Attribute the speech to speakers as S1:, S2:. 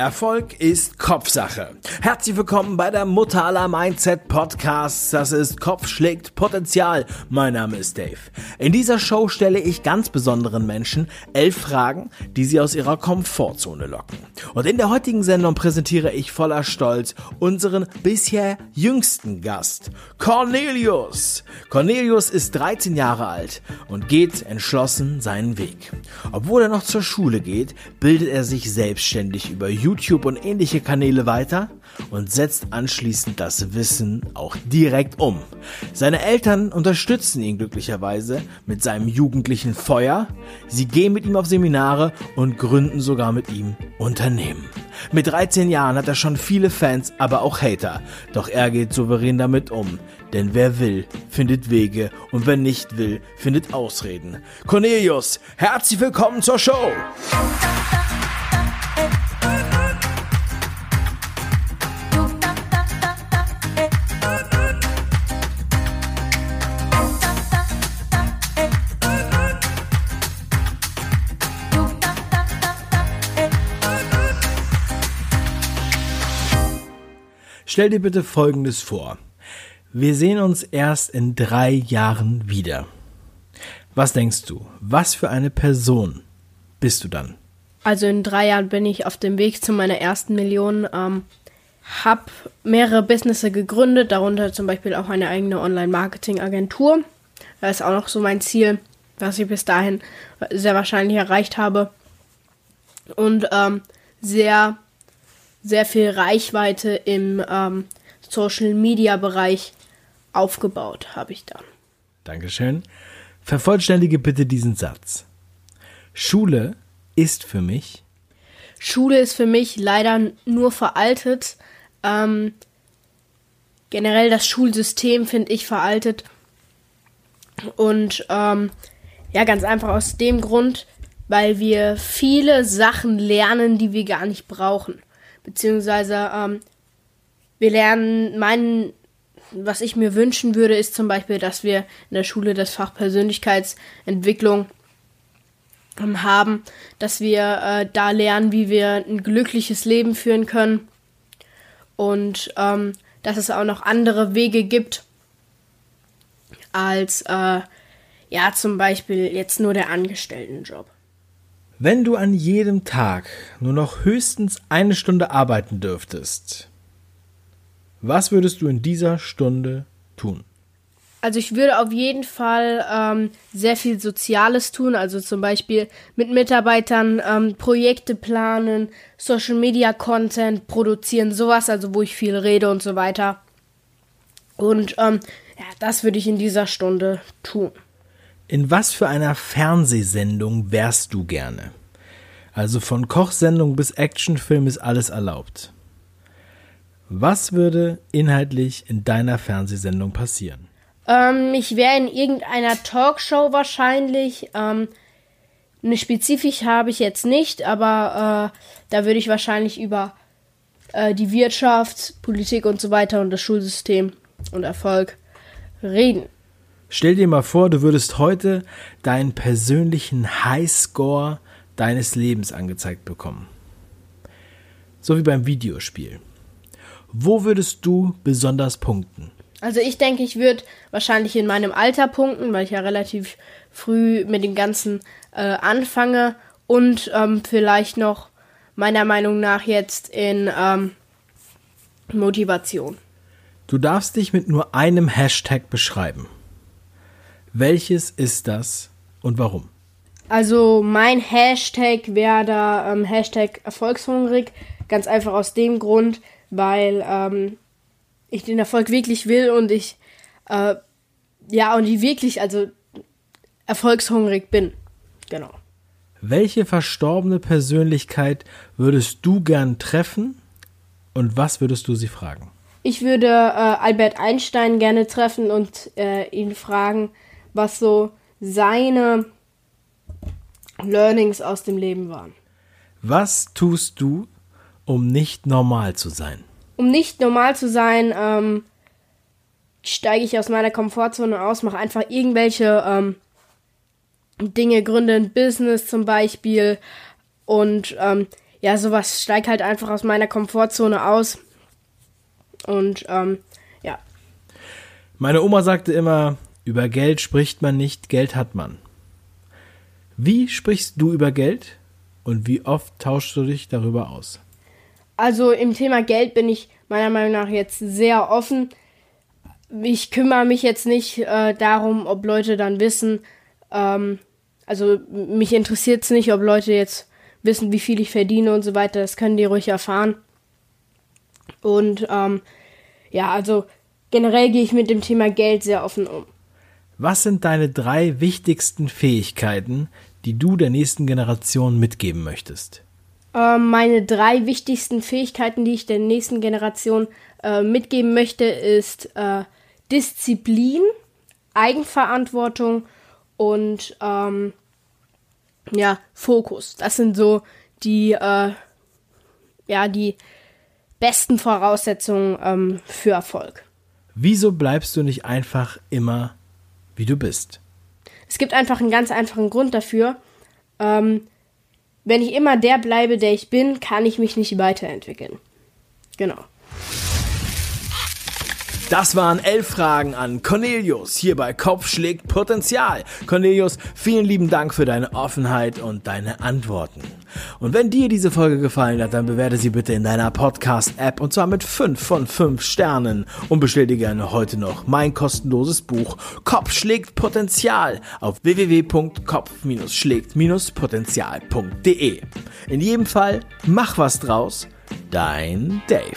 S1: Erfolg ist Kopfsache. Herzlich willkommen bei der Mutter aller Mindset Podcasts. Das ist Kopf schlägt Potenzial. Mein Name ist Dave. In dieser Show stelle ich ganz besonderen Menschen elf Fragen, die sie aus ihrer Komfortzone locken. Und in der heutigen Sendung präsentiere ich voller Stolz unseren bisher jüngsten Gast, Cornelius. Cornelius ist 13 Jahre alt und geht entschlossen seinen Weg. Obwohl er noch zur Schule geht, bildet er sich selbstständig über YouTube YouTube und ähnliche Kanäle weiter und setzt anschließend das Wissen auch direkt um. Seine Eltern unterstützen ihn glücklicherweise mit seinem jugendlichen Feuer. Sie gehen mit ihm auf Seminare und gründen sogar mit ihm Unternehmen. Mit 13 Jahren hat er schon viele Fans, aber auch Hater. Doch er geht souverän damit um. Denn wer will, findet Wege und wer nicht will, findet Ausreden. Cornelius, herzlich willkommen zur Show! Stell dir bitte Folgendes vor. Wir sehen uns erst in drei Jahren wieder. Was denkst du? Was für eine Person bist du dann?
S2: Also in drei Jahren bin ich auf dem Weg zu meiner ersten Million. Ähm, hab mehrere Businesses gegründet, darunter zum Beispiel auch eine eigene Online-Marketing-Agentur. Das ist auch noch so mein Ziel, was ich bis dahin sehr wahrscheinlich erreicht habe. Und ähm, sehr sehr viel Reichweite im ähm, Social Media Bereich aufgebaut habe ich dann.
S1: Dankeschön. Vervollständige bitte diesen Satz. Schule ist für mich.
S2: Schule ist für mich leider nur veraltet. Ähm, generell das Schulsystem finde ich veraltet. Und ähm, ja, ganz einfach aus dem Grund, weil wir viele Sachen lernen, die wir gar nicht brauchen beziehungsweise ähm, wir lernen, meinen, was ich mir wünschen würde, ist zum Beispiel, dass wir in der Schule das Fach Persönlichkeitsentwicklung ähm, haben, dass wir äh, da lernen, wie wir ein glückliches Leben führen können und ähm, dass es auch noch andere Wege gibt als äh, ja zum Beispiel jetzt nur der Angestelltenjob.
S1: Wenn du an jedem Tag nur noch höchstens eine Stunde arbeiten dürftest, was würdest du in dieser Stunde tun?
S2: Also ich würde auf jeden Fall ähm, sehr viel Soziales tun, also zum Beispiel mit Mitarbeitern ähm, Projekte planen, Social Media Content produzieren, sowas, also wo ich viel rede und so weiter. Und ähm, ja, das würde ich in dieser Stunde tun.
S1: In was für einer Fernsehsendung wärst du gerne? Also von Kochsendung bis Actionfilm ist alles erlaubt. Was würde inhaltlich in deiner Fernsehsendung passieren?
S2: Ähm, ich wäre in irgendeiner Talkshow wahrscheinlich. Ähm, eine spezifisch habe ich jetzt nicht, aber äh, da würde ich wahrscheinlich über äh, die Wirtschaft, Politik und so weiter und das Schulsystem und Erfolg reden.
S1: Stell dir mal vor, du würdest heute deinen persönlichen Highscore deines Lebens angezeigt bekommen. So wie beim Videospiel. Wo würdest du besonders punkten?
S2: Also ich denke, ich würde wahrscheinlich in meinem Alter punkten, weil ich ja relativ früh mit dem Ganzen äh, anfange und ähm, vielleicht noch meiner Meinung nach jetzt in ähm, Motivation.
S1: Du darfst dich mit nur einem Hashtag beschreiben. Welches ist das und warum?
S2: Also mein Hashtag wäre da ähm, Hashtag erfolgshungrig. Ganz einfach aus dem Grund, weil ähm, ich den Erfolg wirklich will und ich äh, ja und ich wirklich also erfolgshungrig bin. Genau.
S1: Welche verstorbene Persönlichkeit würdest du gern treffen und was würdest du sie fragen?
S2: Ich würde äh, Albert Einstein gerne treffen und äh, ihn fragen, was so seine Learnings aus dem Leben waren.
S1: Was tust du, um nicht normal zu sein?
S2: Um nicht normal zu sein, ähm, steige ich aus meiner Komfortzone aus, mache einfach irgendwelche ähm, Dinge, gründe ein Business zum Beispiel und ähm, ja, sowas steigt halt einfach aus meiner Komfortzone aus. Und ähm, ja.
S1: Meine Oma sagte immer, über Geld spricht man nicht, Geld hat man. Wie sprichst du über Geld und wie oft tauschst du dich darüber aus?
S2: Also im Thema Geld bin ich meiner Meinung nach jetzt sehr offen. Ich kümmere mich jetzt nicht äh, darum, ob Leute dann wissen, ähm, also mich interessiert es nicht, ob Leute jetzt wissen, wie viel ich verdiene und so weiter. Das können die ruhig erfahren. Und ähm, ja, also generell gehe ich mit dem Thema Geld sehr offen um.
S1: Was sind deine drei wichtigsten Fähigkeiten, die du der nächsten Generation mitgeben möchtest?
S2: Ähm, meine drei wichtigsten Fähigkeiten, die ich der nächsten Generation äh, mitgeben möchte, ist äh, Disziplin, Eigenverantwortung und ähm, ja, Fokus. Das sind so die, äh, ja, die besten Voraussetzungen ähm, für Erfolg.
S1: Wieso bleibst du nicht einfach immer, wie du bist?
S2: Es gibt einfach einen ganz einfachen Grund dafür. Ähm, wenn ich immer der bleibe, der ich bin, kann ich mich nicht weiterentwickeln. Genau.
S1: Das waren elf Fragen an Cornelius hier bei Kopf schlägt Potenzial. Cornelius, vielen lieben Dank für deine Offenheit und deine Antworten. Und wenn dir diese Folge gefallen hat, dann bewerte sie bitte in deiner Podcast-App und zwar mit 5 von 5 Sternen und bestell dir gerne heute noch mein kostenloses Buch Kopf schlägt Potenzial auf www.kopf-schlägt-potenzial.de. In jedem Fall, mach was draus. Dein Dave.